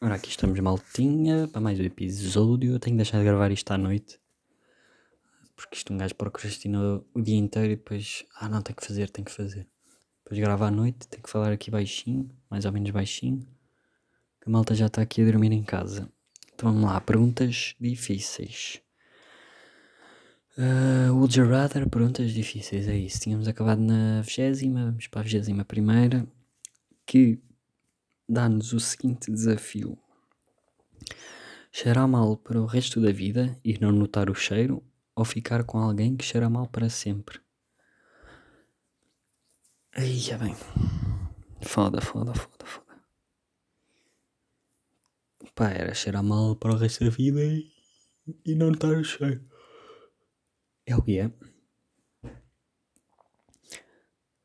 Ora, aqui estamos maltinha para mais um episódio. Eu tenho que deixar de gravar isto à noite. Porque isto um gajo procrastina o dia inteiro e depois, ah não, tem que fazer, tem que fazer. Depois grava à noite, tem que falar aqui baixinho, mais ou menos baixinho. Que a malta já está aqui a dormir em casa. Então vamos lá, perguntas difíceis. Uh, would you rather? Perguntas difíceis, é isso. Tínhamos acabado na vigésima, vamos para a vigésima primeira. Que dá-nos o seguinte desafio: cheirar mal para o resto da vida e não notar o cheiro, ou ficar com alguém que cheira mal para sempre. Aí, já bem. Foda, foda, foda, foda. Pá, era cheirar mal para o resto da vida e, e não notar o cheiro. É o que é.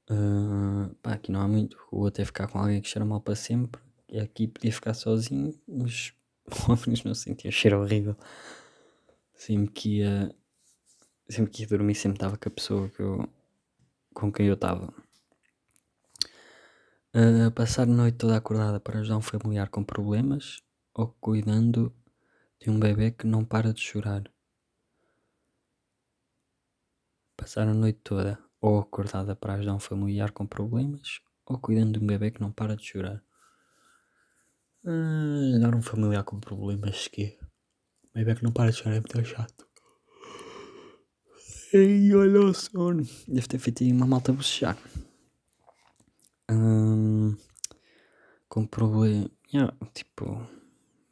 Uh, aqui não há muito. Vou até ficar com alguém que cheira mal para sempre. E aqui podia ficar sozinho, mas ao menos não sentia cheiro horrível. Sempre que ia. Sempre que ia dormir, sempre estava com a pessoa que eu, com quem eu estava. Uh, passar a noite toda acordada para ajudar um familiar com problemas ou cuidando de um bebê que não para de chorar. Passar a noite toda ou acordada para ajudar um familiar com problemas ou cuidando de um bebê que não para de chorar. Uh, dar um familiar com problemas que um bebê que não para de chorar é muito chato. Ei, olha o sono. Deve ter feito uma malta bocejar. Um, com problema. Yeah, tipo,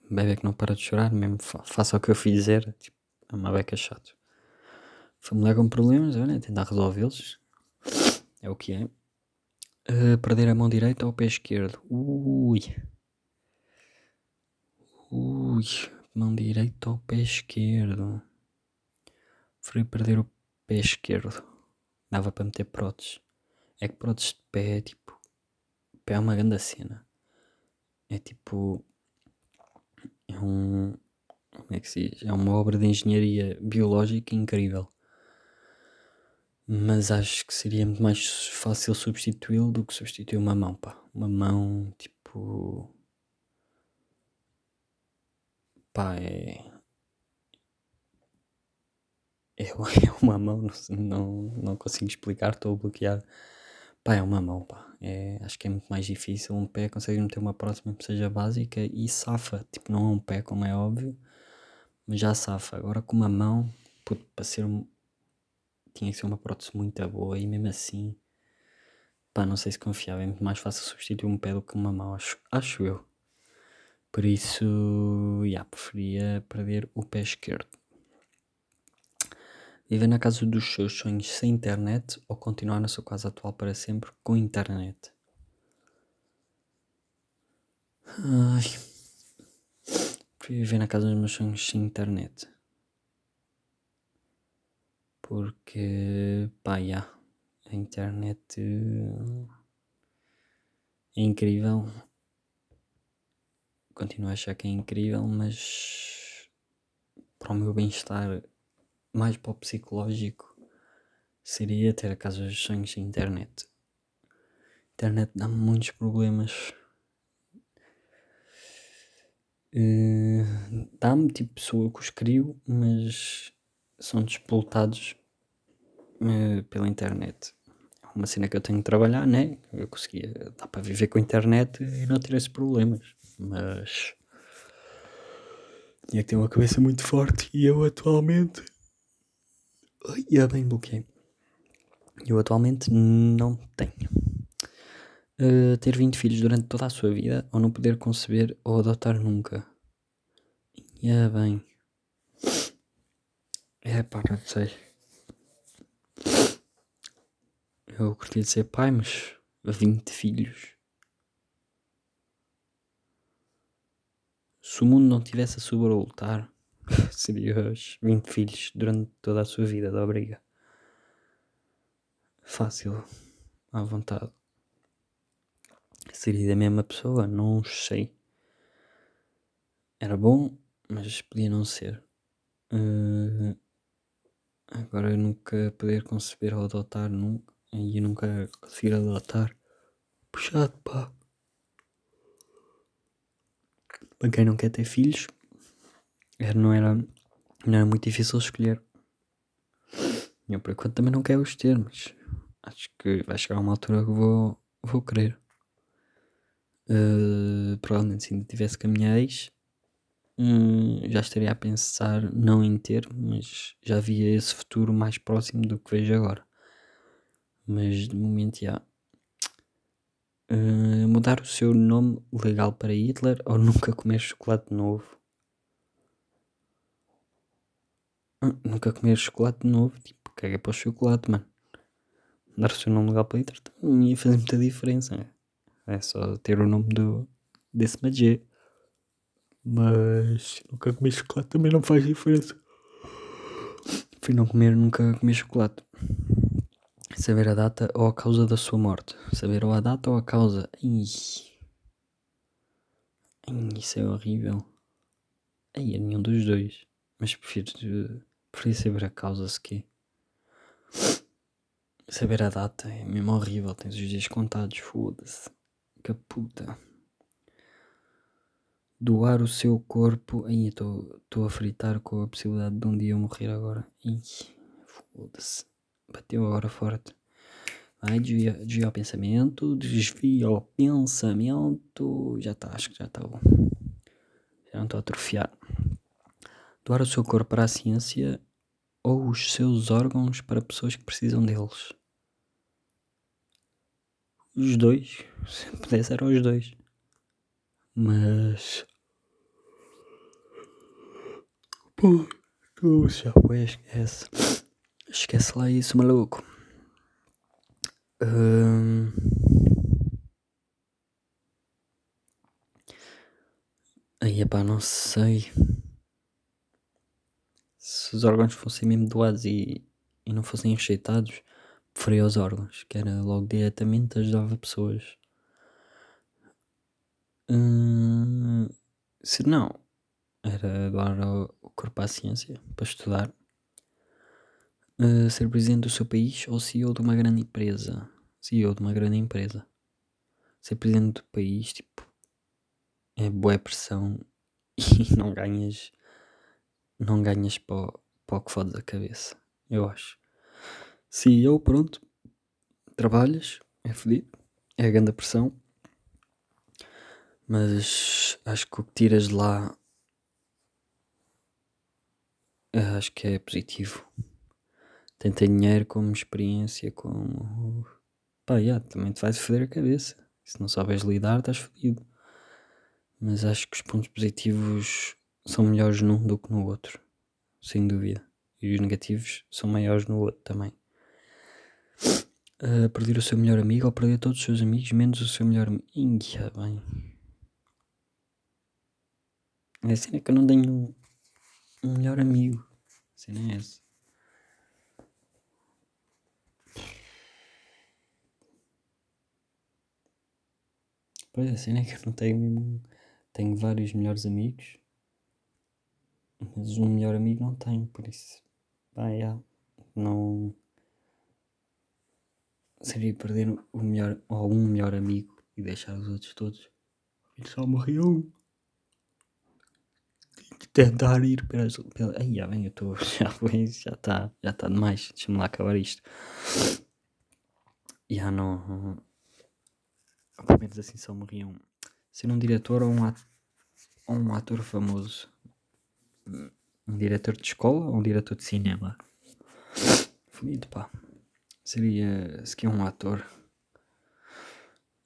bebê que não para de chorar, mesmo fa faça o que eu fizer, tipo, é uma beca chato. Familiar com problemas, olha, tentar resolvê-los. É o que é. Uh, perder a mão direita ou o pé esquerdo? Ui. Ui. Mão direita ou pé esquerdo? Preferi perder o pé esquerdo. Dava para meter próteses. É que próteses de pé é tipo. Pé é uma grande cena. É tipo. É um. Como é que se diz? É uma obra de engenharia biológica incrível mas acho que seria muito mais fácil substituí-lo do que substituir uma mão, pá. Uma mão, tipo. pá, é. É, é uma mão, não, não consigo explicar, estou bloqueado. Pá, é uma mão, pá. É, acho que é muito mais difícil. Um pé consegue meter uma próxima que seja básica e safa. Tipo, não é um pé, como é óbvio, mas já safa. Agora com uma mão, puto, para ser tinha que ser uma prótese muito boa e mesmo assim, pá, não sei se confiava, é muito mais fácil substituir um pé do que uma mão, acho, acho eu. Por isso, já, yeah, preferia perder o pé esquerdo. Viver na casa dos seus sonhos sem internet ou continuar na sua casa atual para sempre com internet? Ai. Prefiro viver na casa dos meus sonhos sem internet porque pá, yeah, a internet é incrível. Continuo a achar que é incrível, mas para o meu bem-estar, mais para o psicológico, seria ter a casa dos sonhos sem internet. Internet dá-me muitos problemas. Uh, dá-me tipo pessoa que os crio, mas são despoltados uh, pela internet. É uma cena que eu tenho de trabalhar, né? Eu conseguia, dá para viver com a internet e não ter esses problemas, mas tinha que ter uma cabeça muito forte e eu atualmente. Ai, já bem bloqueei. Eu atualmente não tenho. Uh, ter 20 filhos durante toda a sua vida ou não poder conceber ou adotar nunca. Já bem. É pá, não sei. Eu curti de ser pai, mas 20 filhos. Se o mundo não tivesse a sobrelutar, seria os 20 filhos durante toda a sua vida da obriga. Fácil, à vontade. Seria da mesma pessoa? Não sei. Era bom, mas podia não ser. Uh, agora eu nunca poder conceber ou adotar nunca. E nunca conseguir adotar. Puxado, pá. Para quem não quer ter filhos, era, não, era, não era muito difícil escolher. Eu por enquanto também não quero os ter, mas acho que vai chegar uma altura que vou, vou querer. Uh, provavelmente se ainda tivesse ex, uh, já estaria a pensar não em ter, mas já via esse futuro mais próximo do que vejo agora. Mas de momento já. Uh, mudar o seu nome legal para Hitler ou nunca comer chocolate novo? Uh, nunca comer chocolate novo, tipo, caga para o chocolate, mano. Mudar o seu nome legal para Hitler não ia fazer muita diferença. Né? É só ter o nome do, desse Magê. Mas nunca comer chocolate também não faz diferença. Fui não comer, nunca comer chocolate. Saber a data ou a causa da sua morte. Saber ou a data ou a causa. Isso é horrível. Aí é nenhum dos dois. Mas prefiro, prefiro saber a causa se quê. Saber a data é mesmo horrível. Tens os dias contados, foda-se. Que puta. Doar o seu corpo. Aí estou a fritar com a possibilidade de um dia eu morrer agora. Ih, foda-se. Bateu agora forte. Vai, desvia, desvia o pensamento. Desvia o pensamento. Já está, acho que já está bom. Já não estou a atrofiar. Doar o seu corpo para a ciência ou os seus órgãos para pessoas que precisam deles. Os dois. Se pudesse, eram os dois. Mas. Pô, tu já foi, esquece. Esquece lá isso, maluco. Um... Aí, pá, não sei. Se os órgãos fossem mesmo doados e, e não fossem rejeitados, preferia os órgãos, que era logo diretamente ajudava pessoas. Hum, se não, era doar o corpo à ciência para estudar uh, ser presidente do seu país ou CEO de uma grande empresa. CEO de uma grande empresa. Ser presidente do país, tipo, é boa pressão e não ganhas, não ganhas para, para o que fodes a cabeça, eu acho. CEO, pronto, trabalhas, é fedido, é a grande pressão, mas acho que o que tiras de lá acho que é positivo tanto dinheiro como experiência, como. Pá, yeah, também te vais foder a cabeça. Se não sabes lidar, estás fodido. Mas acho que os pontos positivos são melhores num do que no outro, sem dúvida. E os negativos são maiores no outro também. Uh, perder o seu melhor amigo ou perder todos os seus amigos, menos o seu melhor amigo. Inha, bem. É assim é que eu não tenho um melhor amigo. A cena é essa. Pois a cena é que eu não tenho mesmo. Tenho vários melhores amigos, mas um melhor amigo não tenho, por isso. Pá, yeah, não. Seria perder o melhor, ou um melhor amigo e deixar os outros todos. E só morreu um. Tentar ir pelas. Pela... Ai, já vem, eu estou. Já foi, já está já tá demais. Deixa-me lá acabar isto. Já não pelo menos assim só morriam, ser um diretor ou um ator, ou um ator famoso. Um diretor de escola ou um diretor de cinema? Funido, pá. Seria, se que é um ator.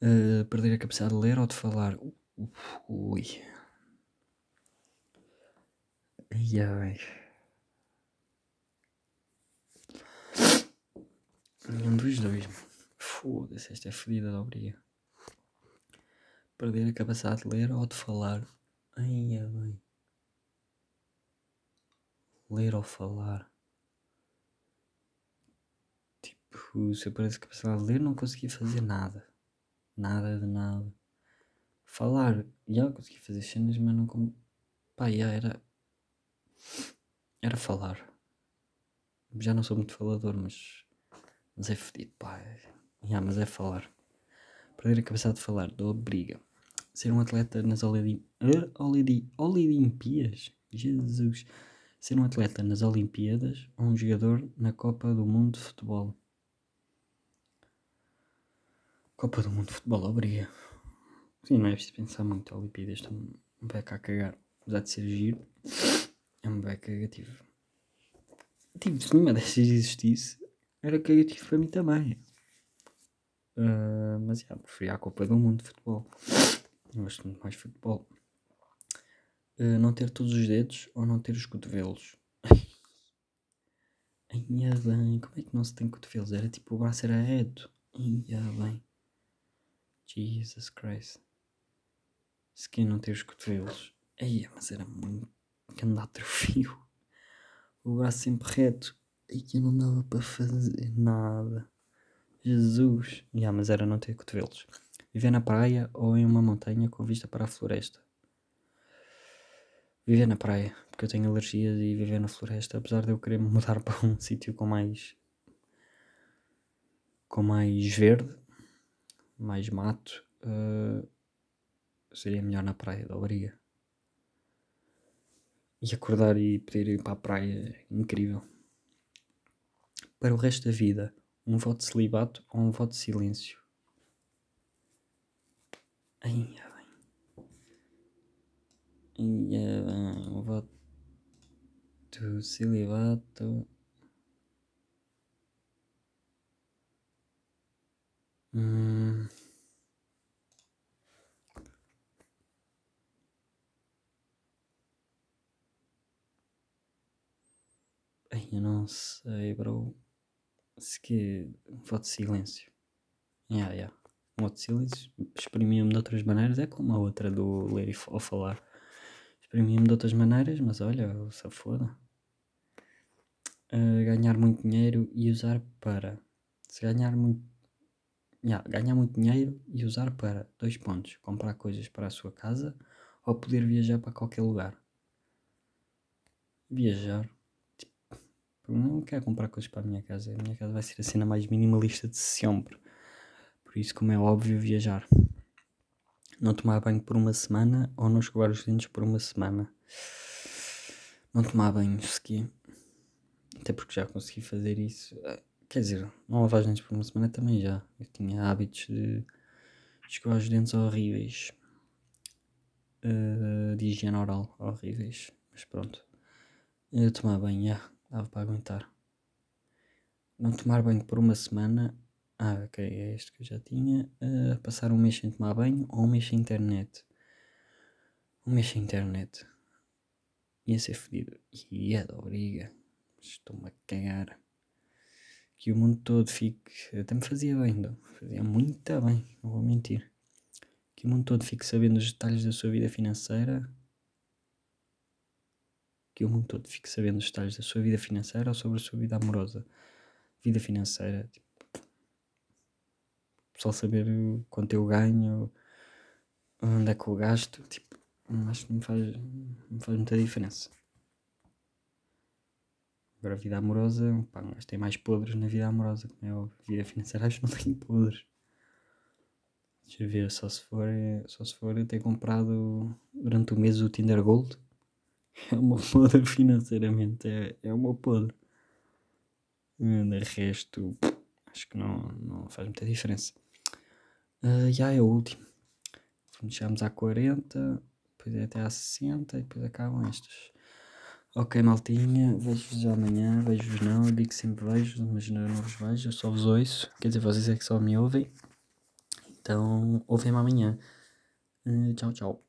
Uh, perder a capacidade de ler ou de falar? Ui. Ai, ai. Nenhum dos dois. Foda-se, esta é fodida da obriga perder a capacidade de ler ou de falar. Ai, é bem. Ler ou falar. Tipo, se eu perdesse a capacidade de ler, não conseguia fazer nada. Nada de nada. Falar, já consegui fazer cenas, mas não como. Pá, já era. Era falar. Já não sou muito falador, mas. Mas é fedido, pá. Já, mas é falar. Perder a capacidade de falar, dou briga. Ser um atleta nas Olimpíadas? Jesus. Ser um atleta nas Olimpíadas ou um jogador na Copa do Mundo de Futebol? Copa do Mundo de Futebol, obriga. Sim, não é preciso pensar muito. Olimpíadas estão um cá a cagar. Apesar de ser giro, é um pé cagativo. Tipo, se nenhuma destas existisse, era cagativo para mim também. Uh, mas já, preferia a Copa do Mundo de Futebol. Gosto muito mais de futebol. Uh, não ter todos os dedos ou não ter os cotovelos? Ainha bem, como é que não se tem cotovelos? Era tipo o braço era reto. Ainha bem. Jesus Christ. Se quem não ter os cotovelos. Eia, mas era muito. Que andar atrofio. O braço sempre reto. E que não dava para fazer nada. Jesus. Yeah, mas era não ter cotovelos. Viver na praia ou em uma montanha com vista para a floresta. Viver na praia, porque eu tenho alergias e viver na floresta, apesar de eu querer mudar para um sítio com mais com mais verde, mais mato, uh, seria melhor na praia da. E acordar e poder ir para a praia incrível. Para o resto da vida, um voto de celibato ou um voto de silêncio? Bem. Ainha bem. Um voto de celibato. Hum. Ai, eu não sei, bro. Que. Voto de silêncio. Yeah, yeah. Voto de silêncio. Exprimia-me de outras maneiras. É como a outra do ler e ou falar. Exprimia-me de outras maneiras, mas olha, se foda. Uh, ganhar muito dinheiro e usar para. Se ganhar muito. Yeah, ganhar muito dinheiro e usar para. Dois pontos. Comprar coisas para a sua casa ou poder viajar para qualquer lugar. Viajar não quero comprar coisas para a minha casa. A minha casa vai ser a cena mais minimalista de sempre. Por isso, como é óbvio, viajar. Não tomar banho por uma semana ou não escovar os dentes por uma semana. Não tomar banho sequer. Até porque já consegui fazer isso. Ah, quer dizer, não lavar os dentes por uma semana também já. Eu tinha hábitos de escovar os dentes horríveis. Uh, de higiene oral horríveis. Mas pronto. Uh, tomar banho, já dava para aguentar. Não tomar banho por uma semana. Ah, ok, é este que eu já tinha. Uh, passar um mês sem tomar banho ou um mês sem internet. Um mês sem internet. Ia ser fedido. E é da obriga. Estou-me a cagar. Que o mundo todo fique. Até me fazia bem, não? fazia muito bem, não vou mentir. Que o mundo todo fique sabendo os detalhes da sua vida financeira que o mundo todo fique sabendo os detalhes da sua vida financeira ou sobre a sua vida amorosa. Vida financeira, tipo, só saber quanto eu ganho, onde é que eu gasto, tipo, acho que não faz, não faz muita diferença. Agora, a vida amorosa, pá, mas tem mais podres na vida amorosa, como é. Vida financeira, acho que não tem podres. Deixa eu ver, só se for, só se for eu ter comprado durante o mês o Tinder Gold é uma podre financeiramente, é, é uma podre. De resto, acho que não, não faz muita diferença. Uh, já é o último. Chegamos a 40, depois é até a 60 e depois acabam estas. Ok, maltinha, vejo-vos amanhã, vejo-vos não, eu digo sempre vejo, mas não, não vos vejo, eu só vos ouço, quer dizer, vocês é que só me ouvem. Então, ouvem-me amanhã. Uh, tchau, tchau.